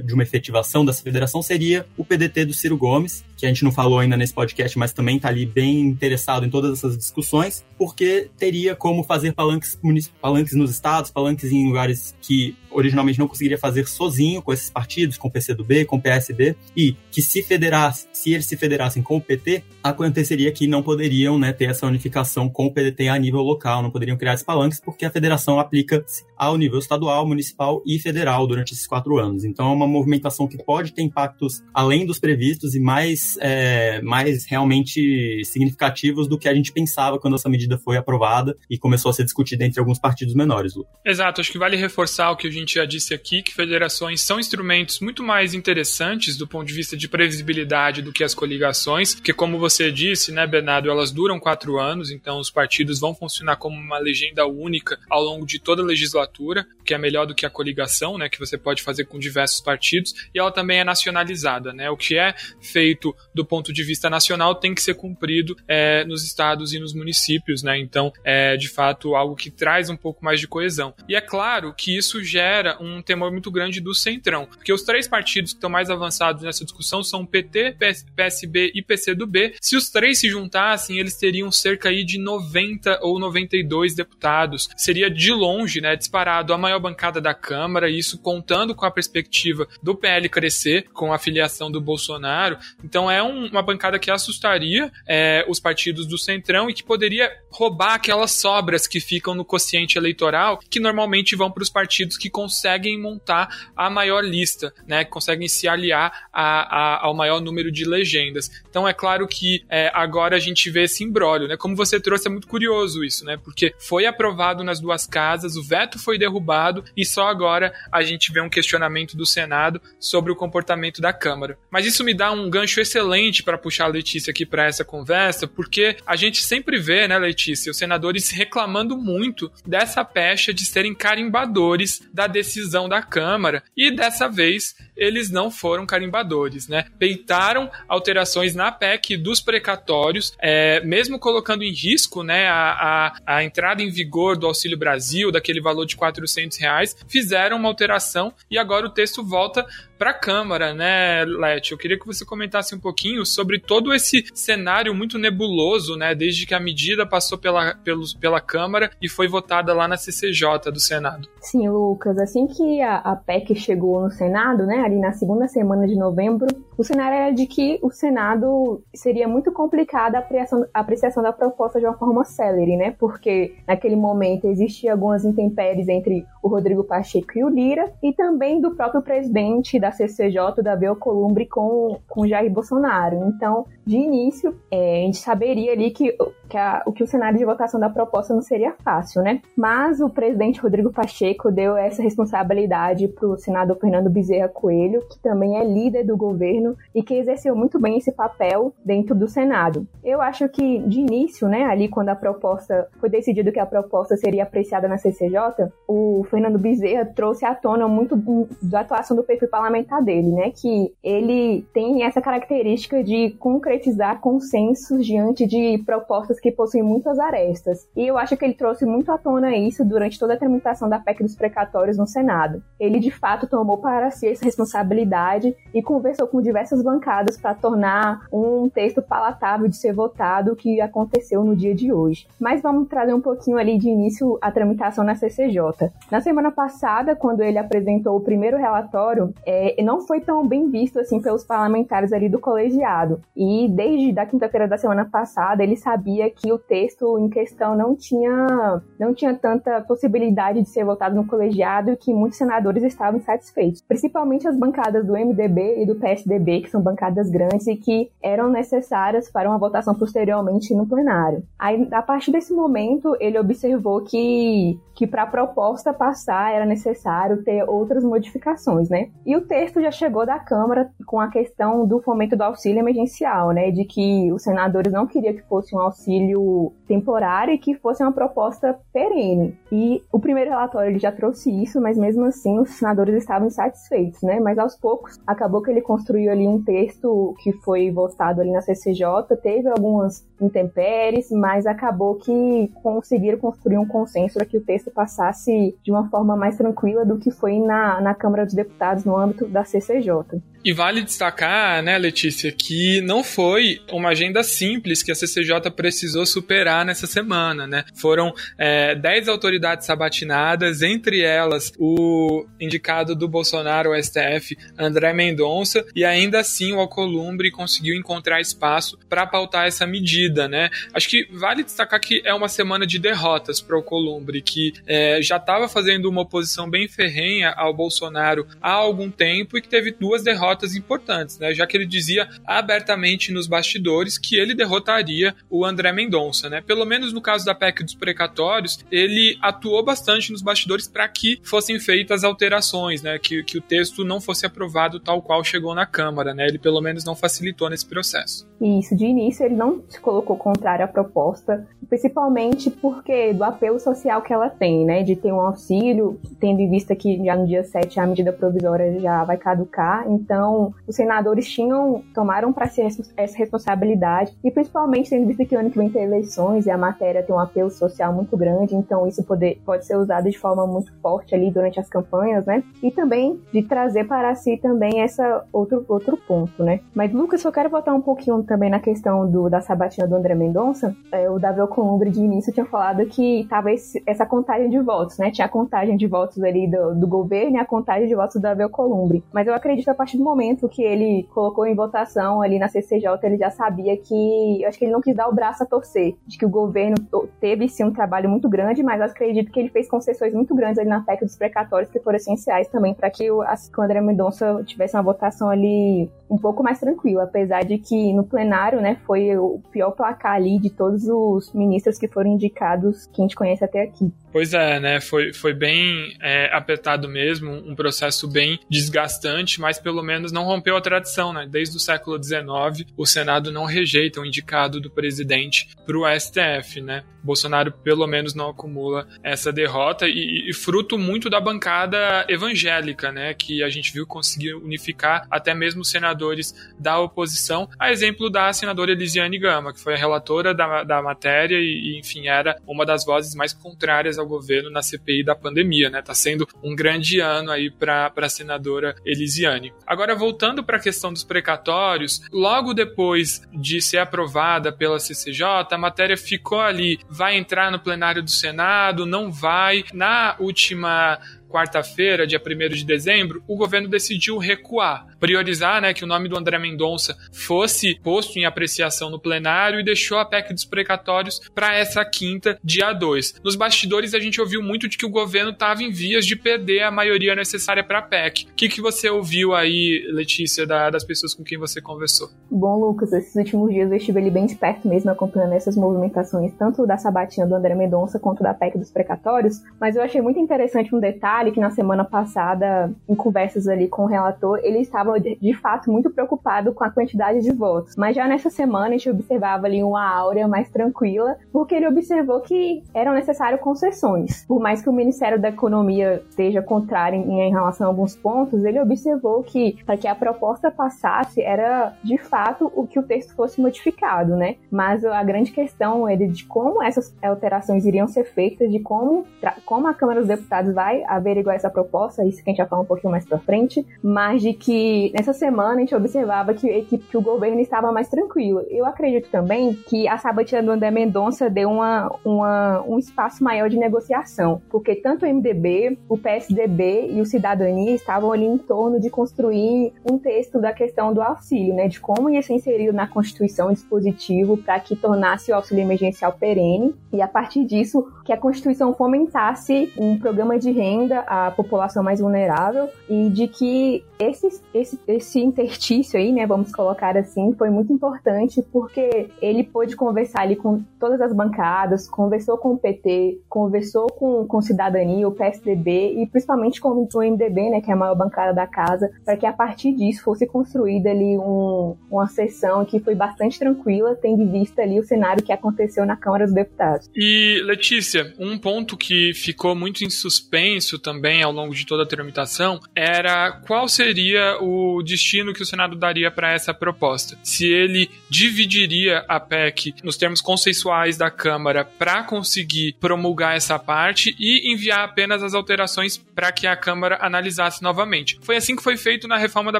de uma efetivação dessa federação, seria o PDT do Ciro Gomes, que a gente não falou ainda nesse podcast, mas também está ali bem interessado em todas essas discussões, porque teria como fazer palanques, palanques nos estados, palanques em lugares que originalmente não conseguiria fazer sozinho com esses partidos, com o PCdoB, com o PSB, e que se federasse, se eles se federassem com o PT, aconteceria que não poderiam né, ter essa unificação com o PDT a nível local, não poderiam criar esses palanques, porque a federação aplica ao nível estadual, municipal e federal durante esses quatro anos. Então é uma movimentação que pode ter impactos além dos previstos e mais é, mais realmente significativos do que a gente pensava quando essa medida foi aprovada e começou a ser discutida entre alguns partidos menores. Lu. Exato, acho que vale reforçar o que a gente já disse aqui, que federações são instrumentos muito mais interessantes do ponto de vista de previsibilidade do que as coligações, porque como você disse, né, Bernardo, elas duram quatro anos, então os partidos vão funcionar como uma legenda única ao longo de toda a legislatura, que é melhor do que a coligação, né, que você pode fazer com diversos partidos, e ela também é nacionalizada, né, o que é feito do ponto de vista nacional tem que ser cumprido é, nos estados e nos municípios, né? Então, é de fato algo que traz um pouco mais de coesão. E é claro que isso gera um temor muito grande do centrão, porque os três partidos que estão mais avançados nessa discussão são PT, PS, PSB e PCdoB. Se os três se juntassem, eles teriam cerca aí de 90 ou 92 deputados. Seria de longe, né, disparado a maior bancada da Câmara, isso contando com a perspectiva do PL crescer com a filiação do Bolsonaro. Então é um, uma bancada que assustaria é, os partidos do Centrão e que poderia roubar aquelas sobras que ficam no quociente eleitoral, que normalmente vão para os partidos que conseguem montar a maior lista, né? Que conseguem se aliar a, a, ao maior número de legendas. Então é claro que é, agora a gente vê esse imbróglio, né? Como você trouxe, é muito curioso isso, né? Porque foi aprovado nas duas casas, o veto foi derrubado e só agora a gente vê um questionamento do Senado sobre o comportamento da Câmara. Mas isso me dá um gancho excelente para puxar a Letícia aqui para essa conversa, porque a gente sempre vê, né, Letícia, os senadores reclamando muito dessa pecha de serem carimbadores da decisão da Câmara. E dessa vez eles não foram carimbadores, né? Peitaram alterações na PEC dos precatórios, é, mesmo colocando em risco, né, a, a, a, entrada em vigor do Auxílio Brasil, daquele valor de 400 reais, fizeram uma alteração e agora o texto volta para a Câmara, né, Leti? Eu queria que você comentasse um pouquinho sobre todo esse cenário muito nebuloso, né, desde que a medida passou pela, pelos, pela Câmara e foi votada lá na CCJ do Senado. Sim, Lucas, assim que a, a PEC chegou no Senado, né, ali na segunda semana de novembro, o cenário era de que o Senado seria muito complicada a apreciação, a apreciação da proposta de uma forma célere, né, porque naquele momento existiam algumas intempéries entre o Rodrigo Pacheco e o Lira e também do próprio presidente da da CCJ, da Alcolumbre com, com Jair Bolsonaro. Então, de início, é, a gente saberia ali que, que, a, que o cenário de votação da proposta não seria fácil, né? Mas o presidente Rodrigo Pacheco deu essa responsabilidade para o senador Fernando Bezerra Coelho, que também é líder do governo e que exerceu muito bem esse papel dentro do Senado. Eu acho que, de início, né, ali quando a proposta foi decidido que a proposta seria apreciada na CCJ, o Fernando Bezerra trouxe à tona muito da atuação do perfil parlamentar dele, né? Que ele tem essa característica de concretizar consensos diante de propostas que possuem muitas arestas. E eu acho que ele trouxe muito à tona isso durante toda a tramitação da PEC dos precatórios no Senado. Ele, de fato, tomou para si essa responsabilidade e conversou com diversas bancadas para tornar um texto palatável de ser votado, que aconteceu no dia de hoje. Mas vamos trazer um pouquinho ali de início a tramitação na CCJ. Na semana passada, quando ele apresentou o primeiro relatório, é, não foi tão bem visto assim pelos parlamentares ali do colegiado. E desde a quinta-feira da semana passada, ele sabia que o texto em questão não tinha, não tinha tanta possibilidade de ser votado no colegiado e que muitos senadores estavam insatisfeitos. Principalmente as bancadas do MDB e do PSDB, que são bancadas grandes e que eram necessárias para uma votação posteriormente no plenário. Aí, a partir desse momento, ele observou que, que para a proposta passar era necessário ter outras modificações, né? E o texto já chegou da Câmara com a questão do fomento do auxílio emergencial, né? De que os senadores não queriam que fosse um auxílio temporário e que fosse uma proposta perene. E o primeiro relatório ele já trouxe isso, mas mesmo assim os senadores estavam insatisfeitos, né? Mas aos poucos acabou que ele construiu ali um texto que foi votado ali na CCJ, teve algumas intempéries, mas acabou que conseguiram construir um consenso para que o texto passasse de uma forma mais tranquila do que foi na, na Câmara dos Deputados no âmbito da CCJ. E vale destacar, né, Letícia, que não foi uma agenda simples que a CCJ precisou superar nessa semana, né? Foram é, 10 autoridades sabatinadas, entre elas o indicado do Bolsonaro, o STF, André Mendonça, e ainda assim o Alcolumbre conseguiu encontrar espaço para pautar essa medida, né? Acho que vale destacar que é uma semana de derrotas para o Alcolumbre, que é, já estava fazendo uma oposição bem ferrenha ao Bolsonaro há algum tempo e que teve duas derrotas importantes, né? Já que ele dizia abertamente nos bastidores que ele derrotaria o André Mendonça, né? Pelo menos no caso da PEC dos precatórios, ele atuou bastante nos bastidores para que fossem feitas alterações, né? Que, que o texto não fosse aprovado tal qual chegou na Câmara, né? Ele pelo menos não facilitou nesse processo. Isso, de início ele não se colocou contrário à proposta, principalmente porque do apelo social que ela tem, né? De ter um auxílio, tendo em vista que já no dia 7 a medida provisória já vai caducar, então os senadores tinham, tomaram para si essa responsabilidade, e principalmente tendo visto que ano que vem tem eleições e a matéria tem um apelo social muito grande, então isso pode, pode ser usado de forma muito forte ali durante as campanhas, né? E também de trazer para si também essa outro, outro ponto, né? Mas, Lucas, eu quero voltar um pouquinho também na questão do, da sabatina do André Mendonça. É, o Davi Alcolumbre de início tinha falado que tava essa contagem de votos, né? Tinha a contagem de votos ali do, do governo e a contagem de votos do Davi Alcolumbre. Mas eu acredito a partir do momento que ele colocou em votação ali na CCJ, ele já sabia que. Eu acho que ele não quis dar o braço a torcer. De que o governo teve sim um trabalho muito grande, mas acredito que ele fez concessões muito grandes ali na PEC dos precatórios que foram essenciais também para que o, que o André Mendonça tivesse uma votação ali um pouco mais tranquila, apesar de que no plenário, né, foi o pior placar ali de todos os ministros que foram indicados que a gente conhece até aqui. Pois é, né? Foi, foi bem é, apertado mesmo, um processo bem desgastante, mas pelo menos não rompeu a tradição, né? Desde o século XIX, o Senado não rejeita o indicado do presidente para o STF, né? Bolsonaro pelo menos não acumula essa derrota e, e, fruto muito da bancada evangélica, né? Que a gente viu conseguir unificar até mesmo senadores da oposição, a exemplo da senadora Elisiane Gama, que foi a relatora da, da matéria e, e enfim, era uma das vozes mais contrárias ao governo na CPI da pandemia, né? Tá sendo um grande ano aí para a senadora Elisiane. Agora, voltando para a questão dos precatórios, logo depois de ser aprovada pela CCJ, a matéria ficou ali, vai entrar no plenário do Senado, não vai. Na última quarta-feira, dia 1 de dezembro, o governo decidiu recuar, priorizar né, que o nome do André Mendonça fosse posto em apreciação no plenário e deixou a PEC dos precatórios para essa quinta, dia 2. Nos bastidores, a gente ouviu muito de que o governo estava em vias de perder a maioria necessária para a PEC. O que, que você ouviu aí, Letícia, da, das pessoas com quem você conversou? Bom, Lucas, esses últimos dias eu estive ali bem de perto mesmo acompanhando essas movimentações, tanto da sabatina do André Mendonça quanto da PEC dos precatórios, mas eu achei muito interessante um detalhe que na semana passada, em conversas ali com o relator, ele estava de fato muito preocupado com a quantidade de votos. Mas já nessa semana a gente observava ali uma áurea mais tranquila, porque ele observou que eram necessárias concessões. Por mais que o Ministério da Economia esteja contrário em relação a alguns pontos, ele observou que para que a proposta passasse era de fato o que o texto fosse modificado, né? Mas a grande questão é de como essas alterações iriam ser feitas, de como, como a Câmara dos Deputados vai averiguar essa proposta, isso que a gente vai falar um pouquinho mais para frente, mas de que nessa semana a gente observava que, que, que o governo estava mais tranquilo. Eu acredito também que a sabatina do André Mendonça deu uma, uma, um espaço maior de negociação, porque tanto o MDB, o PSDB e o Cidadania estavam ali em torno de construir um texto da questão do auxílio, né, de como ia ser inserido na Constituição um dispositivo para que tornasse o auxílio emergencial perene e a partir disso que a Constituição fomentasse um programa de renda à população mais vulnerável e de que esse, esse, esse interstício aí, né, vamos colocar assim, foi muito importante porque ele pôde conversar ali com todas as bancadas, conversou com o PT, conversou com, com Cidadania, o PSDB e principalmente com o MDB, né, que é a maior bancada da casa, para que a partir disso fosse construída ali um, uma sessão que foi bastante tranquila, tendo em vista ali o cenário que aconteceu na Câmara dos Deputados. E, Letícia, um ponto que ficou muito em suspenso também ao longo de toda a tramitação era qual seria o destino que o Senado daria para essa proposta. Se ele dividiria a PEC nos termos consensuais da Câmara para conseguir promulgar essa parte e enviar apenas as alterações para que a Câmara analisasse novamente. Foi assim que foi feito na reforma da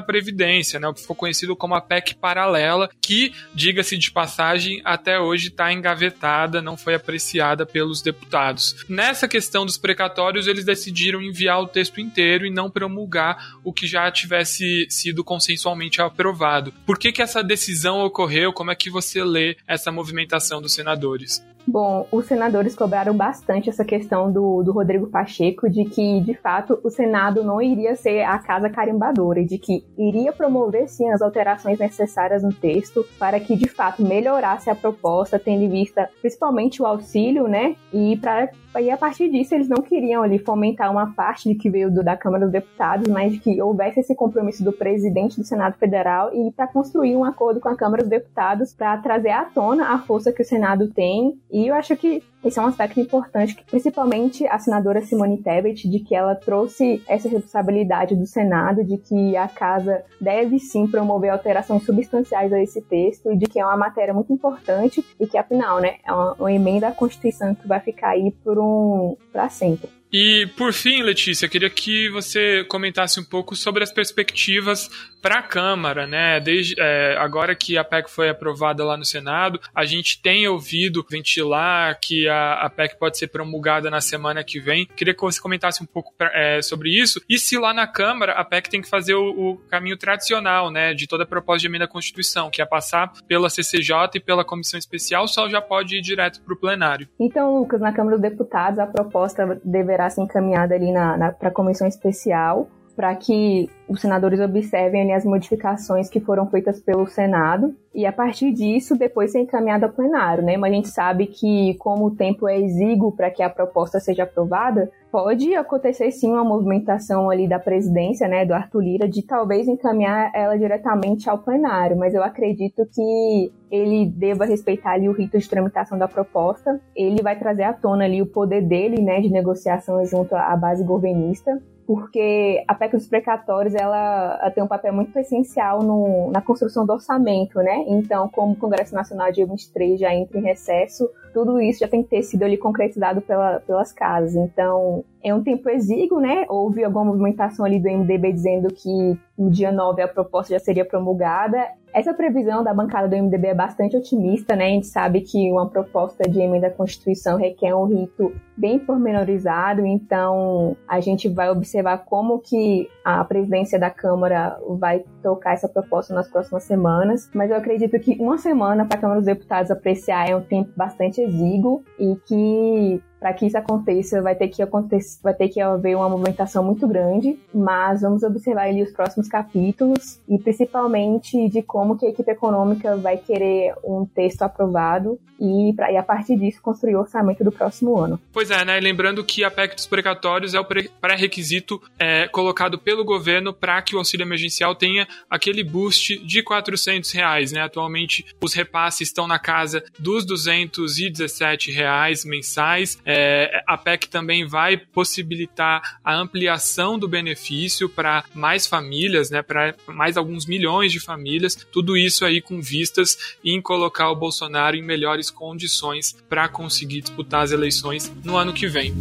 Previdência, né, o que ficou conhecido como a PEC paralela, que, diga-se de passagem, até hoje está engavetada, não foi apreciada pelos deputados. Nessa questão dos precatórios, eles decidiram enviar o texto inteiro e não promulgar o que já tivesse sido consensualmente aprovado. Por que, que essa decisão ocorreu? Como é que você lê essa movimentação dos senadores? Bom, os senadores cobraram bastante essa questão do, do Rodrigo Pacheco de que, de fato, o Senado não iria ser a casa carimbadora de que iria promover, sim, as alterações necessárias no texto para que, de fato, melhorasse a proposta, tendo em vista principalmente o auxílio, né? E para e a partir disso, eles não queriam ali fomentar uma parte de que veio do, da Câmara dos Deputados, mas de que houvesse esse compromisso do presidente do Senado Federal e para construir um acordo com a Câmara dos Deputados para trazer à tona a força que o Senado tem. Eu acho que esse é um aspecto importante, que principalmente a senadora Simone Tebet, de que ela trouxe essa responsabilidade do Senado, de que a casa deve sim promover alterações substanciais a esse texto, e de que é uma matéria muito importante e que, afinal, né, é uma, uma emenda à Constituição que vai ficar aí por um para sempre. E por fim, Letícia, queria que você comentasse um pouco sobre as perspectivas para a Câmara, né? Desde é, agora que a PEC foi aprovada lá no Senado, a gente tem ouvido ventilar que a, a PEC pode ser promulgada na semana que vem. Queria que você comentasse um pouco pra, é, sobre isso. E se lá na Câmara a PEC tem que fazer o, o, caminho tradicional, né? De toda proposta de emenda à Constituição, que é passar pela CCJ e pela Comissão Especial, só já pode ir direto para o plenário. Então, Lucas, na Câmara dos Deputados a proposta deverá ser encaminhada ali na, na para a Comissão Especial para que os senadores observem ali as modificações que foram feitas pelo Senado. E a partir disso depois ser encaminhado ao plenário, né? Mas a gente sabe que como o tempo é exíguo para que a proposta seja aprovada, pode acontecer sim uma movimentação ali da presidência, né, do Arthur Lira, de talvez encaminhar ela diretamente ao plenário, mas eu acredito que ele deva respeitar ali o rito de tramitação da proposta, ele vai trazer à tona ali o poder dele, né, de negociação junto à base governista, porque a PEC dos precatórios ela, ela tem um papel muito essencial no, na construção do orçamento, né? Então, como o Congresso Nacional dia 23 já entra em recesso, tudo isso já tem que ter sido ali concretizado pela, pelas casas. Então, é um tempo exíguo, né? Houve alguma movimentação ali do MDB dizendo que no dia 9 a proposta já seria promulgada. Essa previsão da bancada do MDB é bastante otimista, né? A gente sabe que uma proposta de emenda à Constituição requer um rito bem pormenorizado, então a gente vai observar como que a presidência da Câmara vai tocar essa proposta nas próximas semanas, mas eu acredito que uma semana para a Câmara dos Deputados apreciar é um tempo bastante exíguo e que para que isso aconteça, vai ter que acontecer, vai ter que haver uma movimentação muito grande, mas vamos observar ali os próximos capítulos e principalmente de como que a equipe econômica vai querer um texto aprovado e, pra, e a partir disso construir o orçamento do próximo ano. Pois é, né? Lembrando que a PEC dos precatórios é o pré-requisito é, colocado pelo governo para que o auxílio emergencial tenha aquele boost de 400 reais, né? Atualmente os repasses estão na casa dos 217 reais mensais é, a PEC também vai possibilitar a ampliação do benefício para mais famílias, né, para mais alguns milhões de famílias, tudo isso aí com vistas em colocar o Bolsonaro em melhores condições para conseguir disputar as eleições no ano que vem.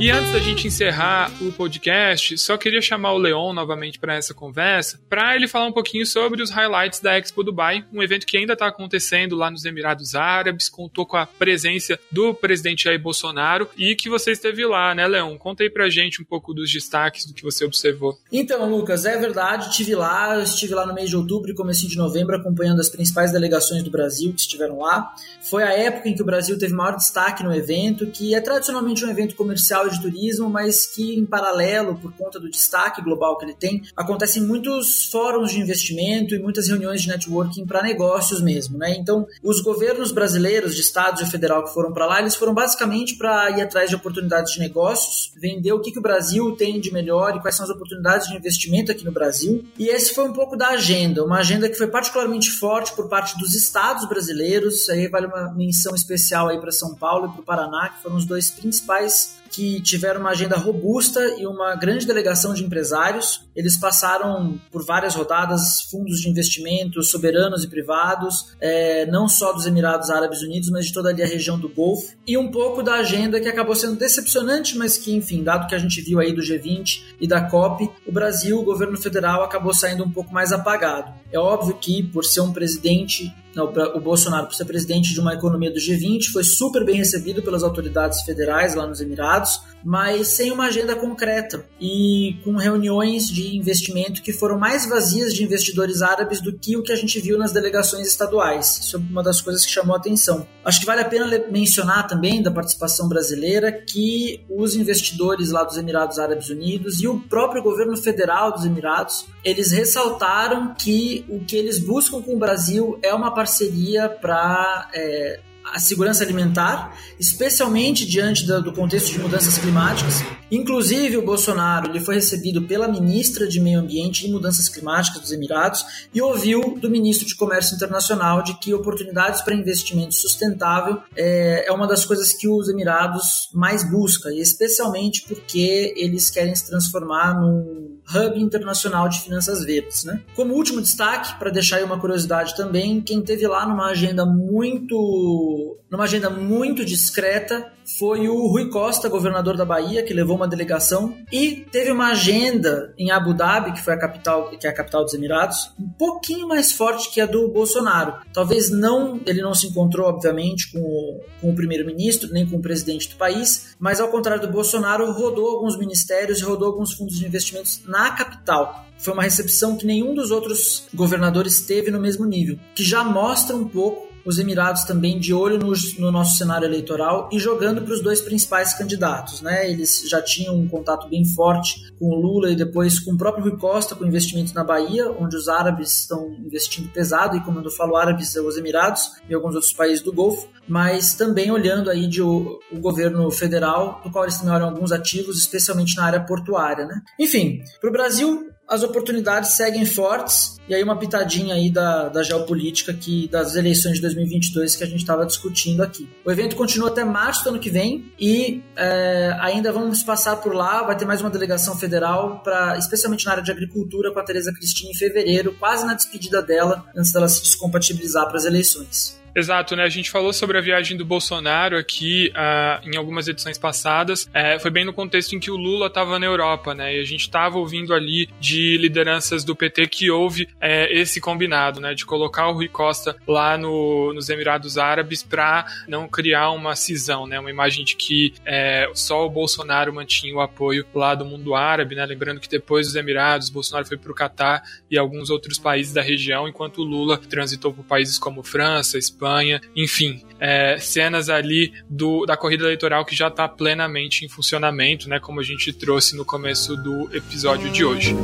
E antes da gente encerrar o podcast, só queria chamar o Leon novamente para essa conversa, para ele falar um pouquinho sobre os highlights da Expo Dubai, um evento que ainda está acontecendo lá nos Emirados Árabes, contou com a presença do presidente Jair Bolsonaro e que você esteve lá, né, Leon? Conta aí pra gente um pouco dos destaques do que você observou. Então, Lucas, é verdade, estive lá, estive lá no mês de outubro e começo de novembro acompanhando as principais delegações do Brasil que estiveram lá. Foi a época em que o Brasil teve maior destaque no evento, que é tradicionalmente um evento comercial de turismo, mas que em paralelo, por conta do destaque global que ele tem, acontecem muitos fóruns de investimento e muitas reuniões de networking para negócios mesmo, né? Então, os governos brasileiros de estados e federal que foram para lá, eles foram basicamente para ir atrás de oportunidades de negócios, vender o que, que o Brasil tem de melhor e quais são as oportunidades de investimento aqui no Brasil. E esse foi um pouco da agenda, uma agenda que foi particularmente forte por parte dos estados brasileiros. Aí vale uma menção especial aí para São Paulo e para o Paraná, que foram os dois principais que tiveram uma agenda robusta e uma grande delegação de empresários. Eles passaram por várias rodadas, fundos de investimento, soberanos e privados, é, não só dos Emirados Árabes Unidos, mas de toda ali a região do Golfo. E um pouco da agenda que acabou sendo decepcionante, mas que, enfim, dado que a gente viu aí do G20 e da COP, o Brasil, o governo federal, acabou saindo um pouco mais apagado. É óbvio que, por ser um presidente o Bolsonaro, por ser presidente de uma economia do G20, foi super bem recebido pelas autoridades federais lá nos Emirados, mas sem uma agenda concreta e com reuniões de investimento que foram mais vazias de investidores árabes do que o que a gente viu nas delegações estaduais. Isso é uma das coisas que chamou a atenção. Acho que vale a pena mencionar também da participação brasileira que os investidores lá dos Emirados Árabes Unidos e o próprio governo federal dos Emirados, eles ressaltaram que o que eles buscam com o Brasil é uma parceria para é, a segurança alimentar, especialmente diante do contexto de mudanças climáticas. Inclusive, o Bolsonaro ele foi recebido pela ministra de Meio Ambiente e Mudanças Climáticas dos Emirados e ouviu do ministro de Comércio Internacional de que oportunidades para investimento sustentável é, é uma das coisas que os Emirados mais buscam, e especialmente porque eles querem se transformar num hub internacional de finanças verdes. Né? Como último destaque, para deixar aí uma curiosidade também, quem teve lá numa agenda muito numa agenda muito discreta foi o Rui Costa, governador da Bahia, que levou uma delegação e teve uma agenda em Abu Dhabi, que foi a capital, que é a capital dos Emirados, um pouquinho mais forte que a do Bolsonaro. Talvez não, ele não se encontrou obviamente com o, com o primeiro-ministro nem com o presidente do país, mas ao contrário do Bolsonaro, rodou alguns ministérios e rodou alguns fundos de investimentos na capital foi uma recepção que nenhum dos outros governadores teve no mesmo nível, que já mostra um pouco os Emirados também de olho no, no nosso cenário eleitoral e jogando para os dois principais candidatos. Né? Eles já tinham um contato bem forte com o Lula e depois com o próprio Rui Costa, com investimentos na Bahia, onde os árabes estão investindo pesado, e como eu falo árabes, é os Emirados e alguns outros países do Golfo, mas também olhando aí de o, o governo federal, do qual eles olham alguns ativos, especialmente na área portuária. Né? Enfim, para o Brasil, as oportunidades seguem fortes e aí uma pitadinha aí da, da geopolítica que das eleições de 2022 que a gente estava discutindo aqui. O evento continua até março do ano que vem e é, ainda vamos passar por lá, vai ter mais uma delegação federal para especialmente na área de agricultura com a Tereza Cristina em fevereiro, quase na despedida dela, antes dela se descompatibilizar para as eleições. Exato, né? A gente falou sobre a viagem do Bolsonaro aqui uh, em algumas edições passadas. É, foi bem no contexto em que o Lula estava na Europa, né? E a gente estava ouvindo ali de lideranças do PT que houve é, esse combinado, né? De colocar o Rui Costa lá no, nos Emirados Árabes para não criar uma cisão, né? Uma imagem de que é, só o Bolsonaro mantinha o apoio lá do mundo árabe, né? Lembrando que depois dos Emirados, Bolsonaro foi para o Catar e alguns outros países da região, enquanto o Lula transitou por países como França, Espanha, enfim, é, cenas ali do, da corrida eleitoral que já está plenamente em funcionamento, né? Como a gente trouxe no começo do episódio de hoje.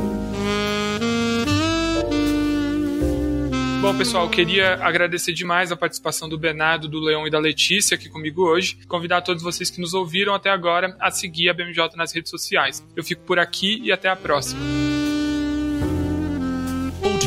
Bom, pessoal, queria agradecer demais a participação do Bernardo, do Leão e da Letícia aqui comigo hoje. Convidar todos vocês que nos ouviram até agora a seguir a BMJ nas redes sociais. Eu fico por aqui e até a próxima.